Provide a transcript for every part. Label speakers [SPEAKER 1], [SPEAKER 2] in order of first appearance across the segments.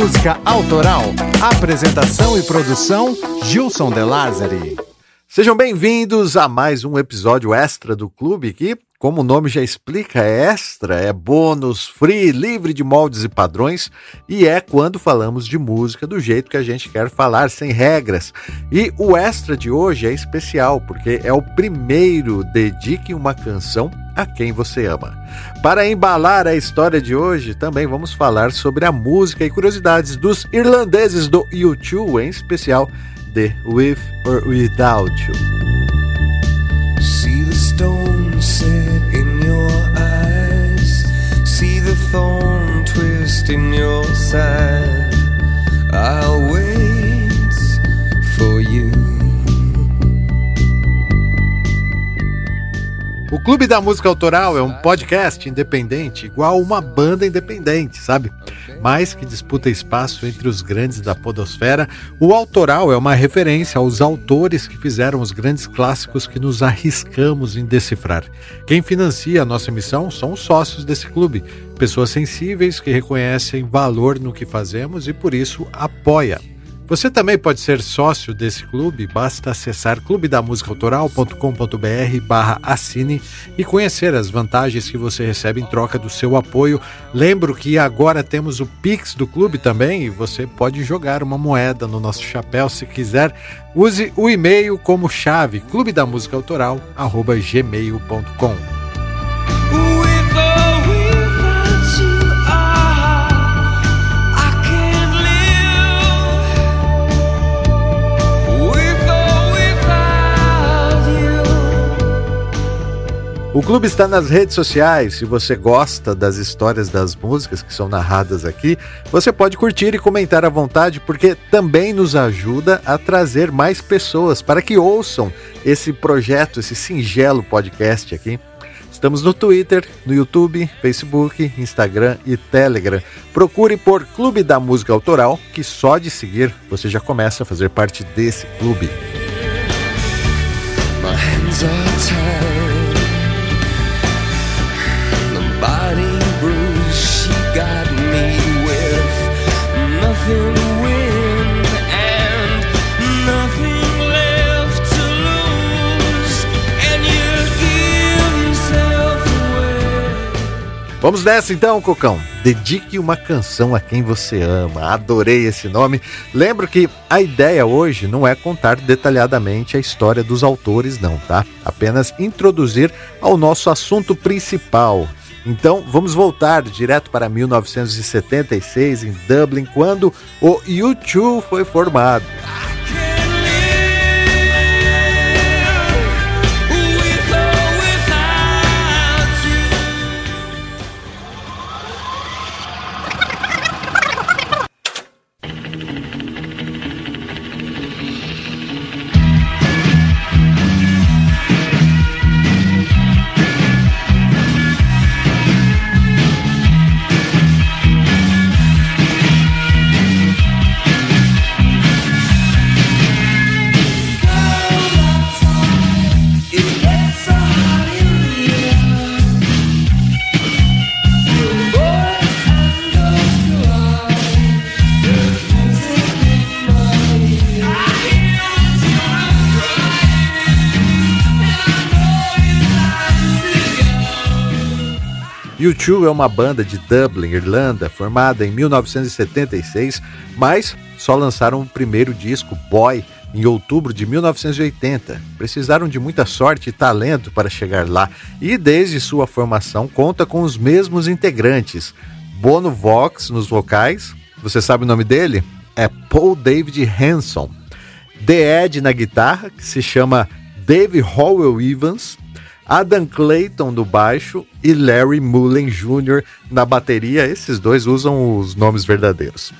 [SPEAKER 1] música autoral. Apresentação e produção: Gilson De Lázari. Sejam bem-vindos a mais um episódio extra do clube que, como o nome já explica, é extra, é bônus, free, livre de moldes e padrões, e é quando falamos de música do jeito que a gente quer falar, sem regras. E o extra de hoje é especial, porque é o primeiro Dedique uma Canção a quem você ama. Para embalar a história de hoje, também vamos falar sobre a música e curiosidades dos irlandeses do U2, em especial de With or Without You. See the stone in your side. I'll Clube da Música Autoral é um podcast independente, igual uma banda independente, sabe? Mas que disputa espaço entre os grandes da podosfera. O autoral é uma referência aos autores que fizeram os grandes clássicos que nos arriscamos em decifrar. Quem financia a nossa missão são os sócios desse clube, pessoas sensíveis que reconhecem valor no que fazemos e por isso apoia você também pode ser sócio desse clube, basta acessar clubedamusicaautoral.com.br barra assine e conhecer as vantagens que você recebe em troca do seu apoio. Lembro que agora temos o Pix do clube também e você pode jogar uma moeda no nosso chapéu se quiser. Use o e-mail como chave clubedamusicaautoral.gmail.com. O clube está nas redes sociais. Se você gosta das histórias das músicas que são narradas aqui, você pode curtir e comentar à vontade, porque também nos ajuda a trazer mais pessoas para que ouçam esse projeto, esse singelo podcast aqui. Estamos no Twitter, no YouTube, Facebook, Instagram e Telegram. Procure por Clube da Música Autoral, que só de seguir você já começa a fazer parte desse clube. My hands are Vamos nessa então, Cocão. Dedique uma canção a quem você ama. Adorei esse nome. Lembro que a ideia hoje não é contar detalhadamente a história dos autores, não, tá? Apenas introduzir ao nosso assunto principal. Então, vamos voltar direto para 1976 em Dublin, quando o U2 foi formado. U2 é uma banda de Dublin, Irlanda, formada em 1976, mas só lançaram o primeiro disco, Boy, em outubro de 1980. Precisaram de muita sorte e talento para chegar lá, e desde sua formação conta com os mesmos integrantes. Bono Vox nos vocais, você sabe o nome dele? É Paul David Hanson. The Ed na guitarra, que se chama Dave Howell Evans, Adam Clayton no baixo e Larry Mullen Jr. na bateria. Esses dois usam os nomes verdadeiros.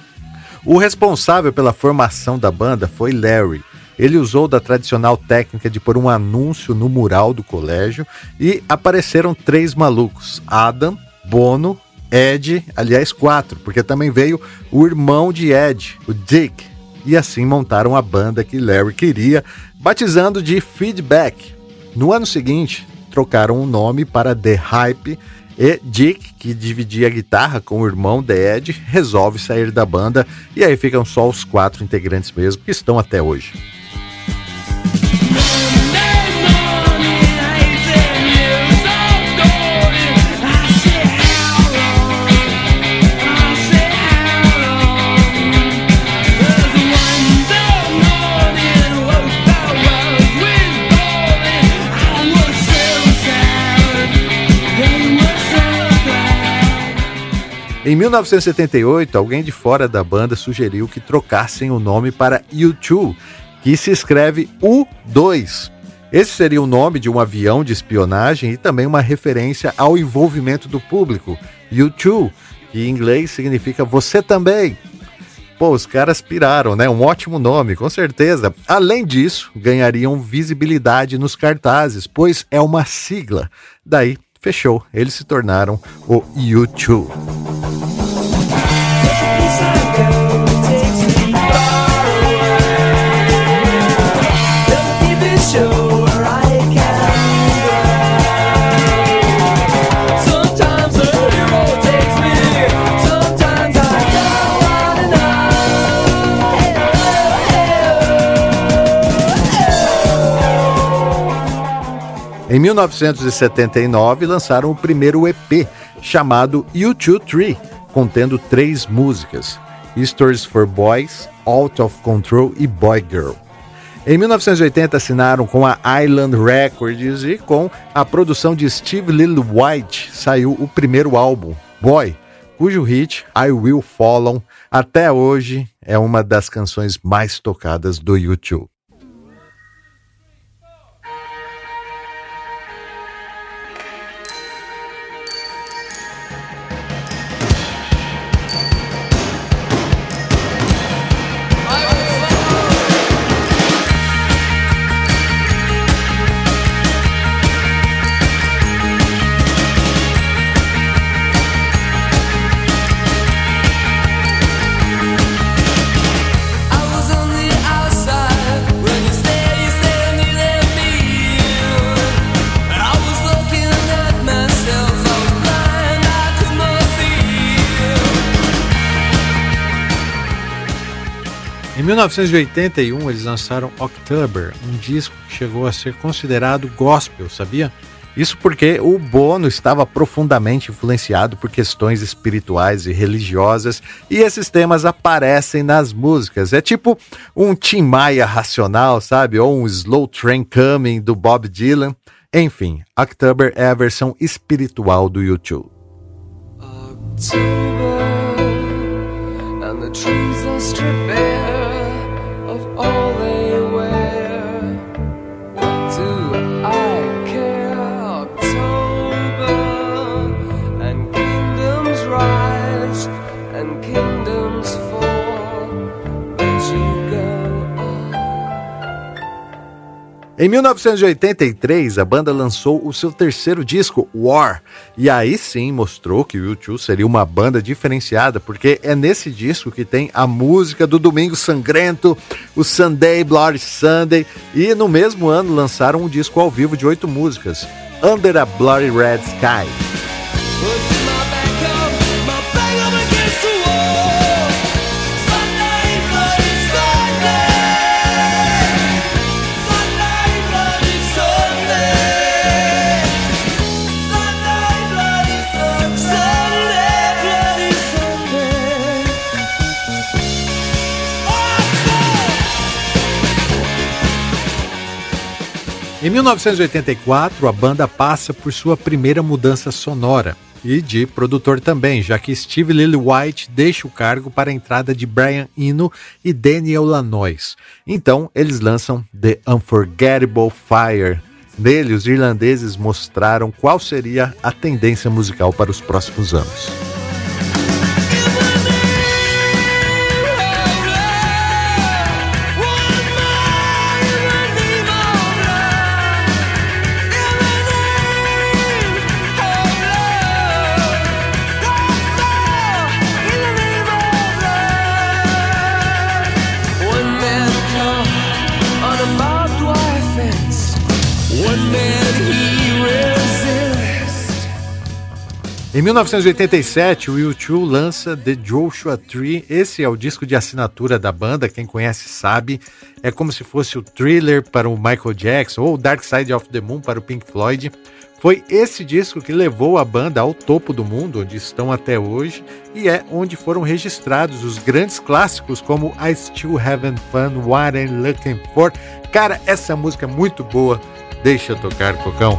[SPEAKER 1] O responsável pela formação da banda foi Larry. Ele usou da tradicional técnica de pôr um anúncio no mural do colégio e apareceram três malucos: Adam, Bono, Ed, aliás, quatro, porque também veio o irmão de Ed, o Dick. E assim montaram a banda que Larry queria, batizando de Feedback. No ano seguinte, trocaram o nome para The Hype e Dick que dividia a guitarra com o irmão The Ed, resolve sair da banda e aí ficam só os quatro integrantes mesmo que estão até hoje. Em 1978, alguém de fora da banda sugeriu que trocassem o nome para U2, que se escreve U2. Esse seria o nome de um avião de espionagem e também uma referência ao envolvimento do público. U2, que em inglês significa você também. Pô, os caras piraram, né? Um ótimo nome, com certeza. Além disso, ganhariam visibilidade nos cartazes, pois é uma sigla. Daí, fechou, eles se tornaram o U2. Em 1979, lançaram o primeiro EP, chamado U2 Tree, contendo três músicas: Stories for Boys, Out of Control e Boy Girl. Em 1980 assinaram com a Island Records e com a produção de Steve Lil White saiu o primeiro álbum, Boy, cujo hit I Will Follow até hoje é uma das canções mais tocadas do YouTube. 1981, eles lançaram October, um disco que chegou a ser considerado gospel, sabia? Isso porque o Bono estava profundamente influenciado por questões espirituais e religiosas, e esses temas aparecem nas músicas. É tipo um Tim Maia racional, sabe? Ou um Slow Train Coming do Bob Dylan. Enfim, October é a versão espiritual do YouTube. October, and the Em 1983, a banda lançou o seu terceiro disco, War, e aí sim mostrou que o U2 seria uma banda diferenciada, porque é nesse disco que tem a música do Domingo Sangrento, o Sunday Bloody Sunday, e no mesmo ano lançaram um disco ao vivo de oito músicas, Under a Bloody Red Sky. Em 1984, a banda passa por sua primeira mudança sonora e de produtor também, já que Steve Lillywhite deixa o cargo para a entrada de Brian Eno e Daniel Lanois. Então, eles lançam The Unforgettable Fire. Nele, os irlandeses mostraram qual seria a tendência musical para os próximos anos. Em 1987, o U2 lança The Joshua Tree. Esse é o disco de assinatura da banda, quem conhece sabe. É como se fosse o Thriller para o Michael Jackson ou Dark Side of the Moon para o Pink Floyd. Foi esse disco que levou a banda ao topo do mundo, onde estão até hoje, e é onde foram registrados os grandes clássicos como I Still Having Fun, What I'm Looking For. Cara, essa música é muito boa. Deixa tocar, Cocão.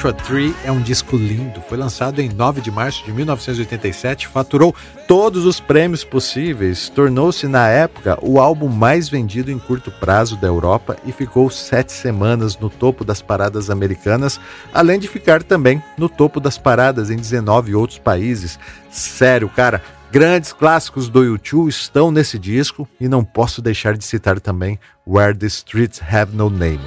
[SPEAKER 1] Joshua Tree é um disco lindo. Foi lançado em 9 de março de 1987, faturou todos os prêmios possíveis, tornou-se na época o álbum mais vendido em curto prazo da Europa e ficou sete semanas no topo das paradas americanas, além de ficar também no topo das paradas em 19 outros países. Sério, cara, Grandes clássicos do YouTube estão nesse disco e não posso deixar de citar também Where the Streets Have No Name.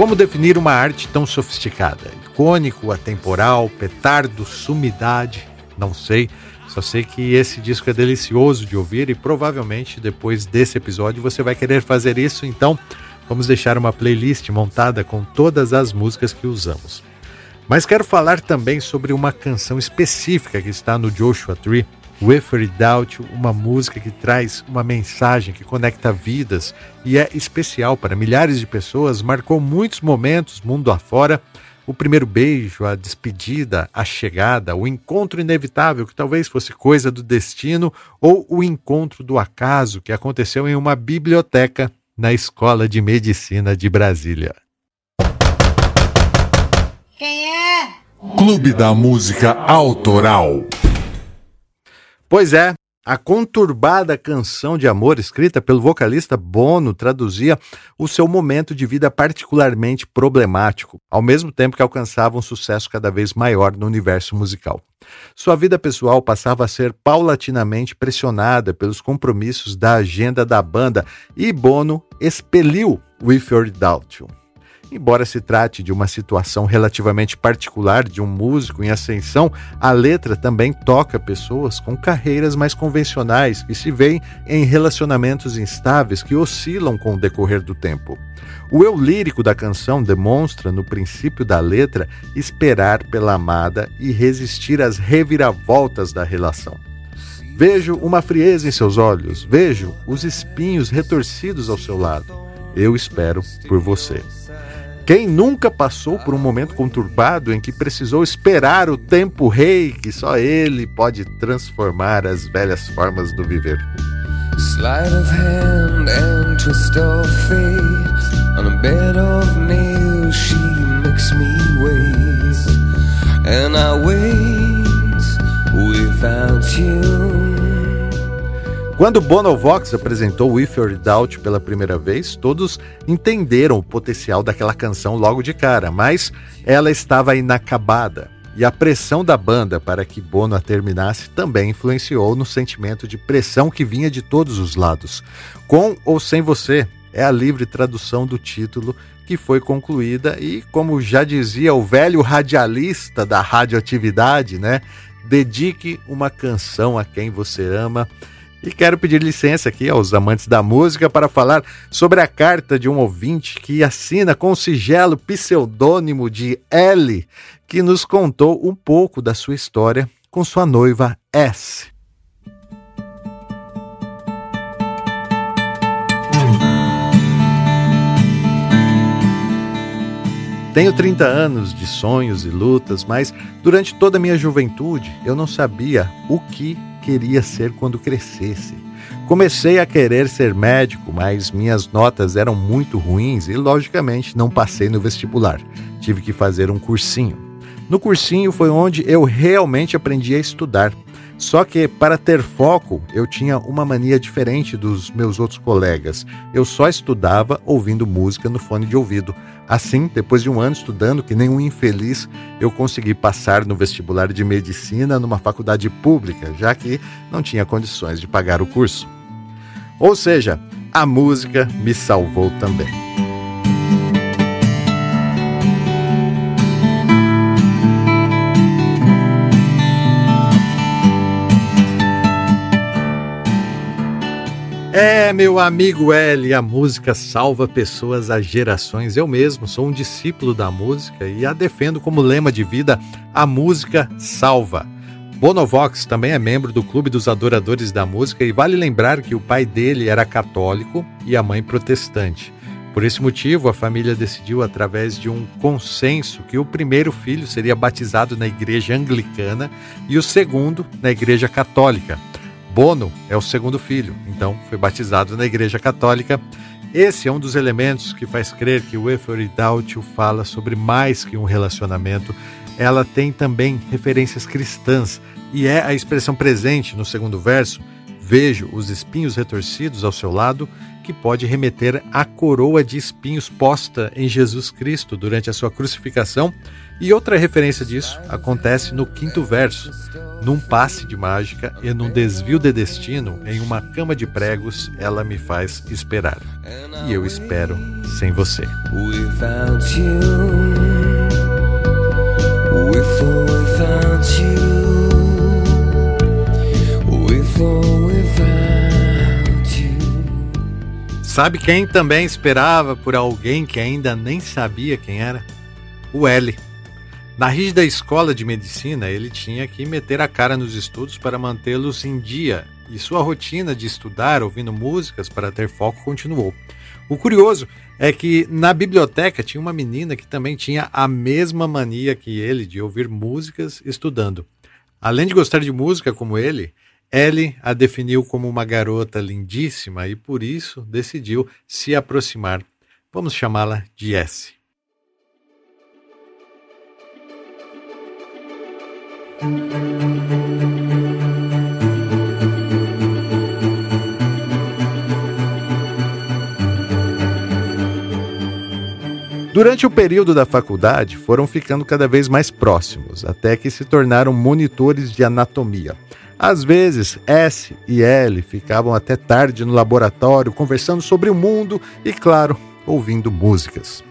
[SPEAKER 1] Como definir uma arte tão sofisticada? Icônico, atemporal, petardo, sumidade? Não sei. Só sei que esse disco é delicioso de ouvir e provavelmente depois desse episódio você vai querer fazer isso, então vamos deixar uma playlist montada com todas as músicas que usamos. Mas quero falar também sobre uma canção específica que está no Joshua Tree, With or Without, uma música que traz uma mensagem que conecta vidas e é especial para milhares de pessoas, marcou muitos momentos mundo afora. O primeiro beijo, a despedida, a chegada, o encontro inevitável que talvez fosse coisa do destino, ou o encontro do acaso que aconteceu em uma biblioteca na Escola de Medicina de Brasília.
[SPEAKER 2] Quem é? Clube da Música Autoral.
[SPEAKER 1] Pois é, a conturbada canção de amor escrita pelo vocalista Bono traduzia o seu momento de vida particularmente problemático, ao mesmo tempo que alcançava um sucesso cada vez maior no universo musical. Sua vida pessoal passava a ser paulatinamente pressionada pelos compromissos da agenda da banda e Bono expeliu With Your Doubt You. Embora se trate de uma situação relativamente particular de um músico em ascensão, a letra também toca pessoas com carreiras mais convencionais que se veem em relacionamentos instáveis que oscilam com o decorrer do tempo. O eu lírico da canção demonstra, no princípio da letra, esperar pela amada e resistir às reviravoltas da relação. Vejo uma frieza em seus olhos, vejo os espinhos retorcidos ao seu lado. Eu espero por você. Quem nunca passou por um momento conturbado em que precisou esperar o tempo rei que só ele pode transformar as velhas formas do viver? Slide of hand and twist of fate. On a bed of nails she makes me wait. And I wait without you quando Bono Vox apresentou With or Doubt pela primeira vez, todos entenderam o potencial daquela canção logo de cara, mas ela estava inacabada. E a pressão da banda para que Bono a terminasse também influenciou no sentimento de pressão que vinha de todos os lados. Com ou sem você é a livre tradução do título que foi concluída e, como já dizia o velho radialista da radioatividade, né? Dedique uma canção a quem você ama E quero pedir licença aqui aos amantes da música para falar sobre a carta de um ouvinte que assina com o sigelo pseudônimo de L, que nos contou um pouco da sua história com sua noiva S. Tenho 30 anos de sonhos e lutas, mas durante toda a minha juventude eu não sabia o que queria ser quando crescesse. Comecei a querer ser médico, mas minhas notas eram muito ruins e, logicamente, não passei no vestibular. Tive que fazer um cursinho. No cursinho foi onde eu realmente aprendi a estudar. Só que, para ter foco, eu tinha uma mania diferente dos meus outros colegas. Eu só estudava ouvindo música no fone de ouvido. Assim, depois de um ano estudando, que nem um infeliz, eu consegui passar no vestibular de medicina numa faculdade pública, já que não tinha condições de pagar o curso. Ou seja, a música me salvou também. É, meu amigo L, a música salva pessoas há gerações. Eu mesmo sou um discípulo da música e a defendo como lema de vida: a música salva. Bonovox também é membro do Clube dos Adoradores da Música e vale lembrar que o pai dele era católico e a mãe protestante. Por esse motivo, a família decidiu, através de um consenso, que o primeiro filho seria batizado na igreja anglicana e o segundo na igreja católica. Bono é o segundo filho, então foi batizado na Igreja Católica. Esse é um dos elementos que faz crer que o Ephoridautio fala sobre mais que um relacionamento. Ela tem também referências cristãs e é a expressão presente no segundo verso: Vejo os espinhos retorcidos ao seu lado, que pode remeter à coroa de espinhos posta em Jesus Cristo durante a sua crucificação. E outra referência disso acontece no quinto verso num passe de mágica e num desvio de destino, em uma cama de pregos, ela me faz esperar. E eu espero sem você. Sabe quem também esperava por alguém que ainda nem sabia quem era? O L. Na rígida escola de medicina, ele tinha que meter a cara nos estudos para mantê-los em dia, e sua rotina de estudar ouvindo músicas para ter foco continuou. O curioso é que na biblioteca tinha uma menina que também tinha a mesma mania que ele de ouvir músicas estudando. Além de gostar de música como ele, Ellie a definiu como uma garota lindíssima e por isso decidiu se aproximar. Vamos chamá-la de S. Durante o período da faculdade, foram ficando cada vez mais próximos, até que se tornaram monitores de anatomia. Às vezes, S e L ficavam até tarde no laboratório conversando sobre o mundo e, claro, ouvindo músicas.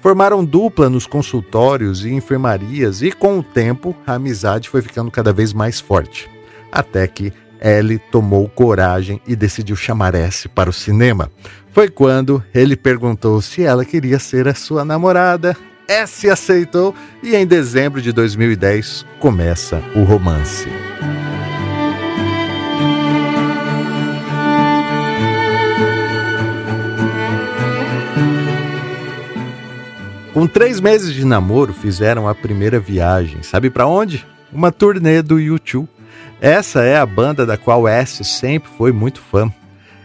[SPEAKER 1] Formaram dupla nos consultórios e enfermarias e, com o tempo, a amizade foi ficando cada vez mais forte. Até que Ellie tomou coragem e decidiu chamar S para o cinema. Foi quando ele perguntou se ela queria ser a sua namorada. S aceitou e em dezembro de 2010 começa o romance. Com três meses de namoro, fizeram a primeira viagem. Sabe para onde? Uma turnê do YouTube. Essa é a banda da qual S sempre foi muito fã.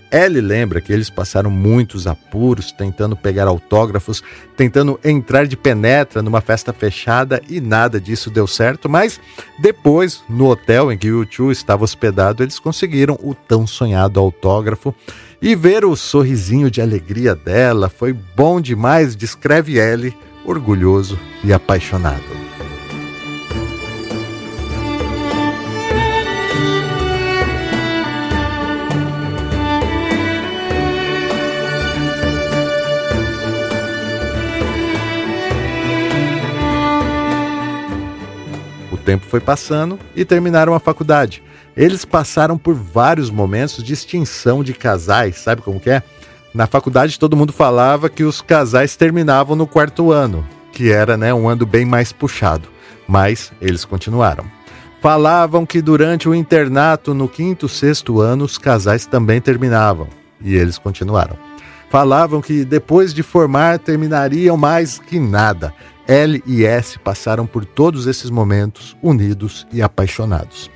[SPEAKER 1] Ellie lembra que eles passaram muitos apuros tentando pegar autógrafos, tentando entrar de penetra numa festa fechada e nada disso deu certo, mas depois, no hotel em que o YouTube estava hospedado, eles conseguiram o tão sonhado autógrafo. E ver o sorrisinho de alegria dela foi bom demais, descreve Ellie, orgulhoso e apaixonado. O tempo foi passando e terminaram a faculdade. Eles passaram por vários momentos de extinção de casais, sabe como que é? Na faculdade todo mundo falava que os casais terminavam no quarto ano, que era né, um ano bem mais puxado, mas eles continuaram. Falavam que durante o internato no quinto, sexto ano os casais também terminavam, e eles continuaram. Falavam que depois de formar terminariam mais que nada. L e S passaram por todos esses momentos unidos e apaixonados.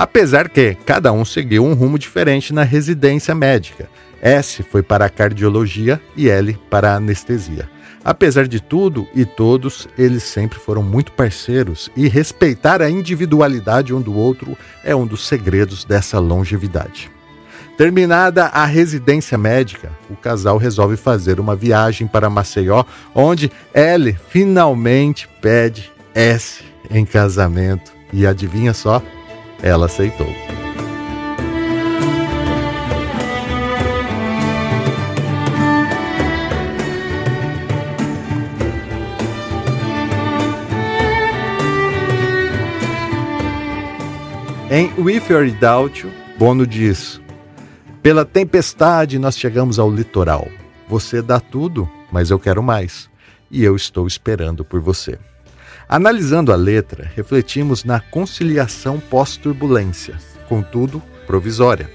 [SPEAKER 1] Apesar que cada um seguiu um rumo diferente na residência médica. S foi para a cardiologia e L para a anestesia. Apesar de tudo e todos, eles sempre foram muito parceiros e respeitar a individualidade um do outro é um dos segredos dessa longevidade. Terminada a residência médica, o casal resolve fazer uma viagem para Maceió, onde L finalmente pede S em casamento. E adivinha só? Ela aceitou. Em With or Doubt, Bono diz: Pela tempestade nós chegamos ao litoral. Você dá tudo, mas eu quero mais. E eu estou esperando por você. Analisando a letra, refletimos na conciliação pós-turbulência, contudo provisória.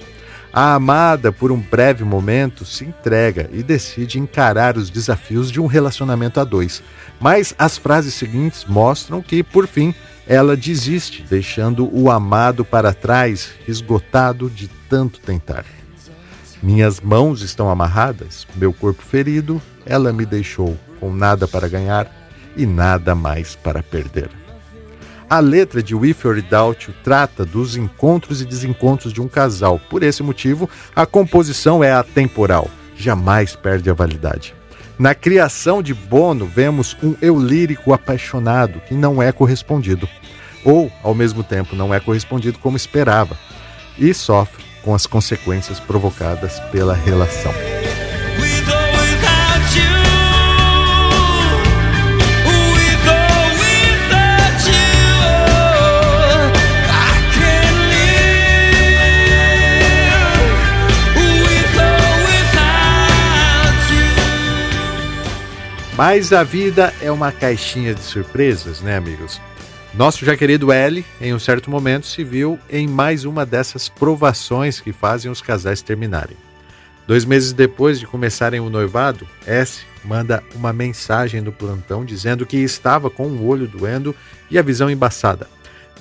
[SPEAKER 1] A amada, por um breve momento, se entrega e decide encarar os desafios de um relacionamento a dois. Mas as frases seguintes mostram que, por fim, ela desiste, deixando o amado para trás, esgotado de tanto tentar. Minhas mãos estão amarradas, meu corpo ferido, ela me deixou com nada para ganhar e nada mais para perder. A letra de or Doubt trata dos encontros e desencontros de um casal. Por esse motivo, a composição é atemporal, jamais perde a validade. Na criação de Bono, vemos um eu lírico apaixonado que não é correspondido, ou, ao mesmo tempo, não é correspondido como esperava, e sofre com as consequências provocadas pela relação. Mas a vida é uma caixinha de surpresas, né, amigos? Nosso já querido L, em um certo momento, se viu em mais uma dessas provações que fazem os casais terminarem. Dois meses depois de começarem o noivado, S manda uma mensagem no plantão dizendo que estava com o olho doendo e a visão embaçada.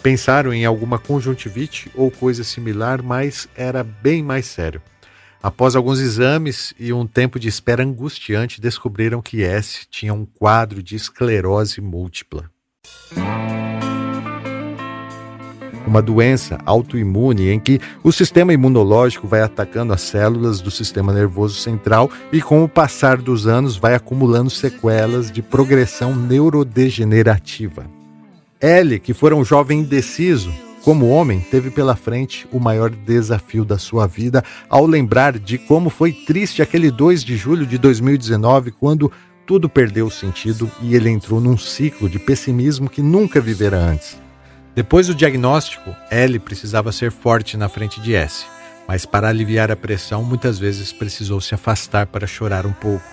[SPEAKER 1] Pensaram em alguma conjuntivite ou coisa similar, mas era bem mais sério. Após alguns exames e um tempo de espera angustiante, descobriram que S tinha um quadro de esclerose múltipla. Uma doença autoimune em que o sistema imunológico vai atacando as células do sistema nervoso central e, com o passar dos anos, vai acumulando sequelas de progressão neurodegenerativa. L, que fora um jovem indeciso, como homem, teve pela frente o maior desafio da sua vida ao lembrar de como foi triste aquele 2 de julho de 2019, quando tudo perdeu sentido e ele entrou num ciclo de pessimismo que nunca vivera antes. Depois do diagnóstico, L precisava ser forte na frente de S, mas para aliviar a pressão, muitas vezes precisou se afastar para chorar um pouco.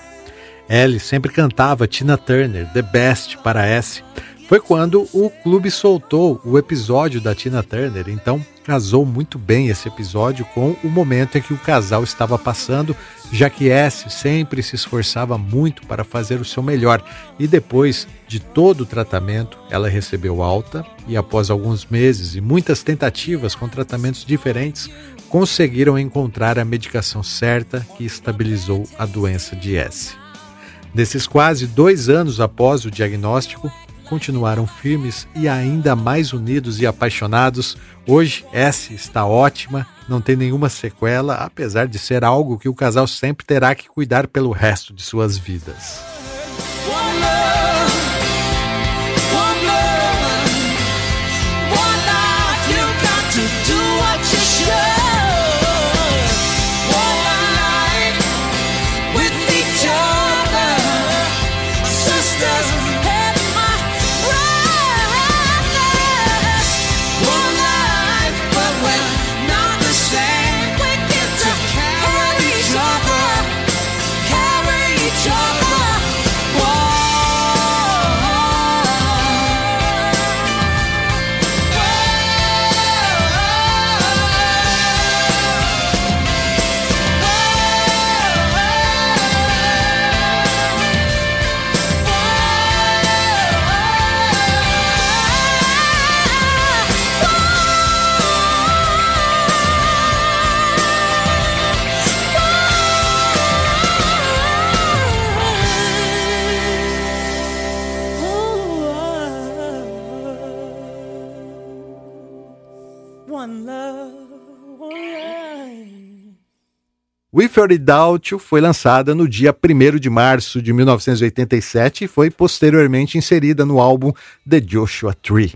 [SPEAKER 1] L sempre cantava Tina Turner, The Best, para S, foi quando o clube soltou o episódio da Tina Turner, então casou muito bem esse episódio com o momento em que o casal estava passando, já que S sempre se esforçava muito para fazer o seu melhor e depois de todo o tratamento, ela recebeu alta e após alguns meses e muitas tentativas com tratamentos diferentes, conseguiram encontrar a medicação certa que estabilizou a doença de S. Nesses quase dois anos após o diagnóstico, continuaram firmes e ainda mais unidos e apaixonados. Hoje, S está ótima, não tem nenhuma sequela, apesar de ser algo que o casal sempre terá que cuidar pelo resto de suas vidas. With or Without You foi lançada no dia 1 de março de 1987 e foi posteriormente inserida no álbum The Joshua Tree.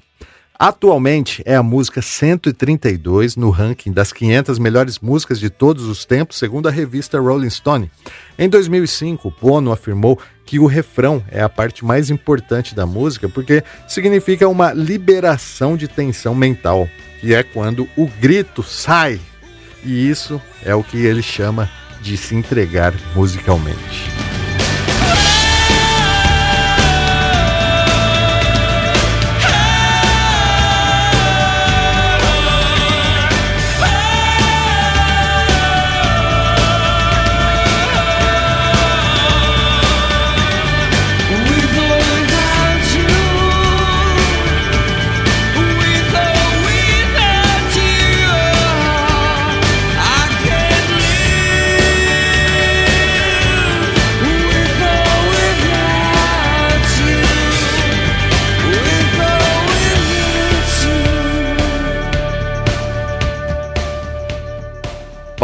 [SPEAKER 1] Atualmente é a música 132 no ranking das 500 melhores músicas de todos os tempos, segundo a revista Rolling Stone. Em 2005, Bono afirmou que o refrão é a parte mais importante da música porque significa uma liberação de tensão mental, que é quando o grito sai e isso é o que ele chama de se entregar musicalmente.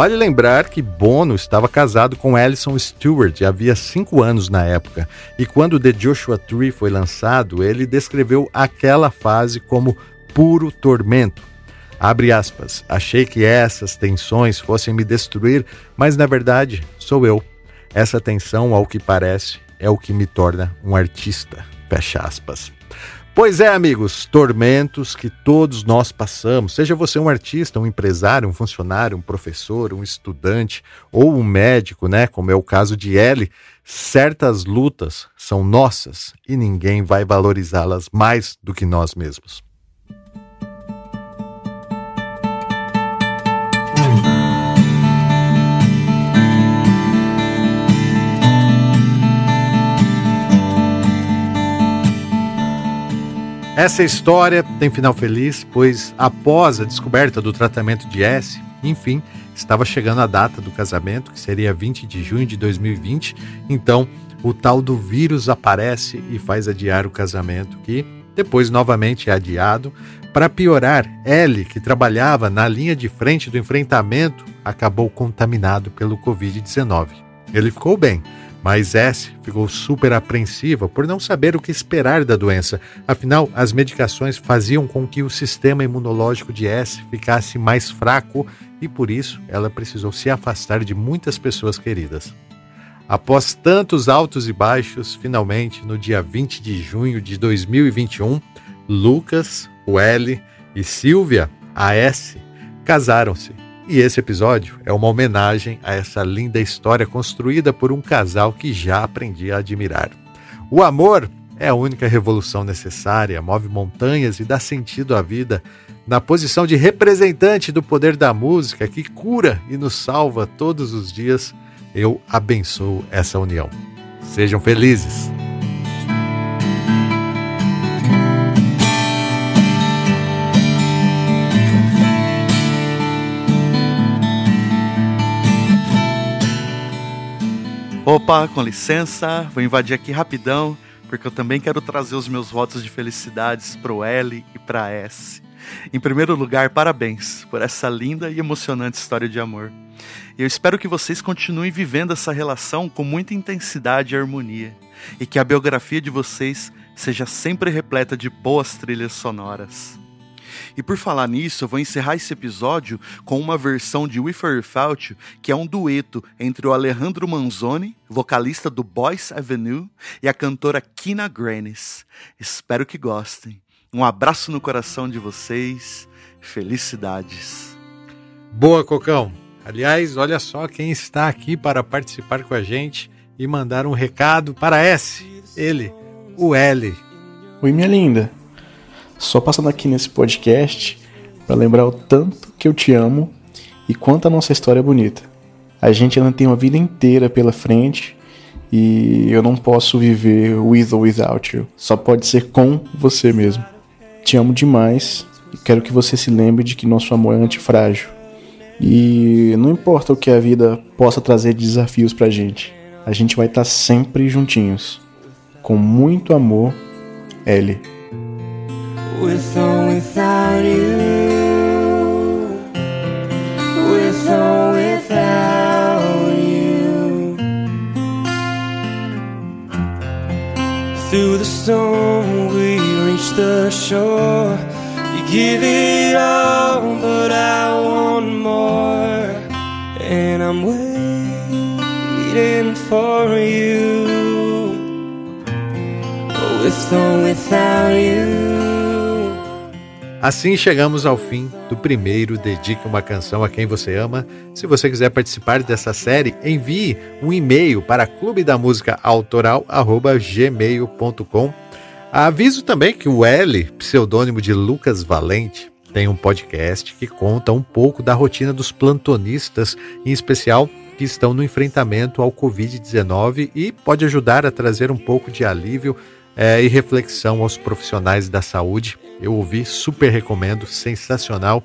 [SPEAKER 1] Vale lembrar que Bono estava casado com Alison Stewart havia cinco anos na época, e quando The Joshua Tree foi lançado, ele descreveu aquela fase como puro tormento. Abre aspas, achei que essas tensões fossem me destruir, mas na verdade sou eu. Essa tensão, ao que parece, é o que me torna um artista. Fecha aspas. Pois é, amigos, tormentos que todos nós passamos, seja você um artista, um empresário, um funcionário, um professor, um estudante ou um médico, né, como é o caso de Ellie, certas lutas são nossas e ninguém vai valorizá-las mais do que nós mesmos. Essa história tem final feliz, pois após a descoberta do tratamento de S, enfim, estava chegando a data do casamento, que seria 20 de junho de 2020. Então, o tal do vírus aparece e faz adiar o casamento, que depois novamente é adiado. Para piorar, L, que trabalhava na linha de frente do enfrentamento, acabou contaminado pelo Covid-19. Ele ficou bem, mas S ficou super apreensiva por não saber o que esperar da doença. Afinal, as medicações faziam com que o sistema imunológico de S ficasse mais fraco e por isso ela precisou se afastar de muitas pessoas queridas. Após tantos altos e baixos, finalmente, no dia 20 de junho de 2021, Lucas, o L e Silvia, a S, casaram-se e esse episódio é uma homenagem a essa linda história construída por um casal que já aprendi a admirar. O amor é a única revolução necessária, move montanhas e dá sentido à vida. Na posição de representante do poder da música que cura e nos salva todos os dias, eu abençoo essa união. Sejam felizes!
[SPEAKER 3] Opa, com licença, vou invadir aqui rapidão, porque eu também quero trazer os meus votos de felicidades pro L e pra S. Em primeiro lugar, parabéns por essa linda e emocionante história de amor. Eu espero que vocês continuem vivendo essa relação com muita intensidade e harmonia, e que a biografia de vocês seja sempre repleta de boas trilhas sonoras. E por falar nisso, eu vou encerrar esse episódio com uma versão de We For Felt, que é um dueto entre o Alejandro Manzoni, vocalista do Boys Avenue, e a cantora Kina Granis. Espero que gostem. Um abraço no coração de vocês. Felicidades.
[SPEAKER 1] Boa, Cocão. Aliás, olha só quem está aqui para participar com a gente e mandar um recado para S. Ele, o L.
[SPEAKER 4] Oi, minha linda. Só passando aqui nesse podcast para lembrar o tanto que eu te amo e quanto a nossa história é bonita. A gente ainda tem uma vida inteira pela frente e eu não posso viver with or without you. Só pode ser com você mesmo. Te amo demais e quero que você se lembre de que nosso amor é antifrágil. E não importa o que a vida possa trazer de desafios pra gente, a gente vai estar tá sempre juntinhos. Com muito amor, Ellie. with or without you, with or without you.
[SPEAKER 5] Through the storm, we reach the shore. You give it all, but I want more, and I'm waiting for you, with or without you.
[SPEAKER 1] Assim chegamos ao fim do primeiro Dedique uma canção a quem você ama. Se você quiser participar dessa série, envie um e-mail para clube da música autoral@gmail.com. Aviso também que o L, pseudônimo de Lucas Valente, tem um podcast que conta um pouco da rotina dos plantonistas, em especial que estão no enfrentamento ao Covid-19 e pode ajudar a trazer um pouco de alívio é, e reflexão aos profissionais da saúde. Eu ouvi, super recomendo, sensacional.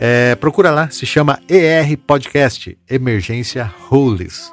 [SPEAKER 1] É, procura lá, se chama ER Podcast Emergência Rules.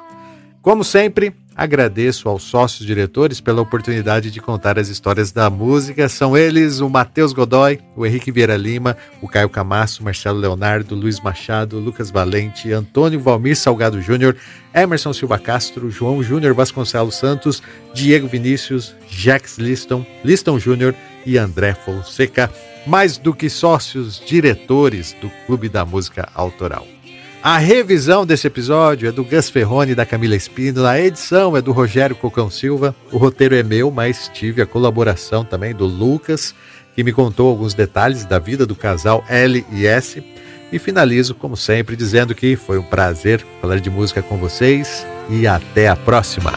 [SPEAKER 1] Como sempre, agradeço aos sócios diretores pela oportunidade de contar as histórias da música. São eles o Matheus Godoy, o Henrique Vieira Lima, o Caio Camasso, Marcelo Leonardo, Luiz Machado, Lucas Valente, Antônio Valmir Salgado Júnior, Emerson Silva Castro, João Júnior Vasconcelos Santos, Diego Vinícius, Jax Liston, Liston Júnior e André Fonseca, mais do que sócios diretores do Clube da Música Autoral. A revisão desse episódio é do Gus Ferrone e da Camila Espínola, a edição é do Rogério Cocão Silva, o roteiro é meu, mas tive a colaboração também do Lucas, que me contou alguns detalhes da vida do casal L e S. E finalizo, como sempre, dizendo que foi um prazer falar de música com vocês e até a próxima.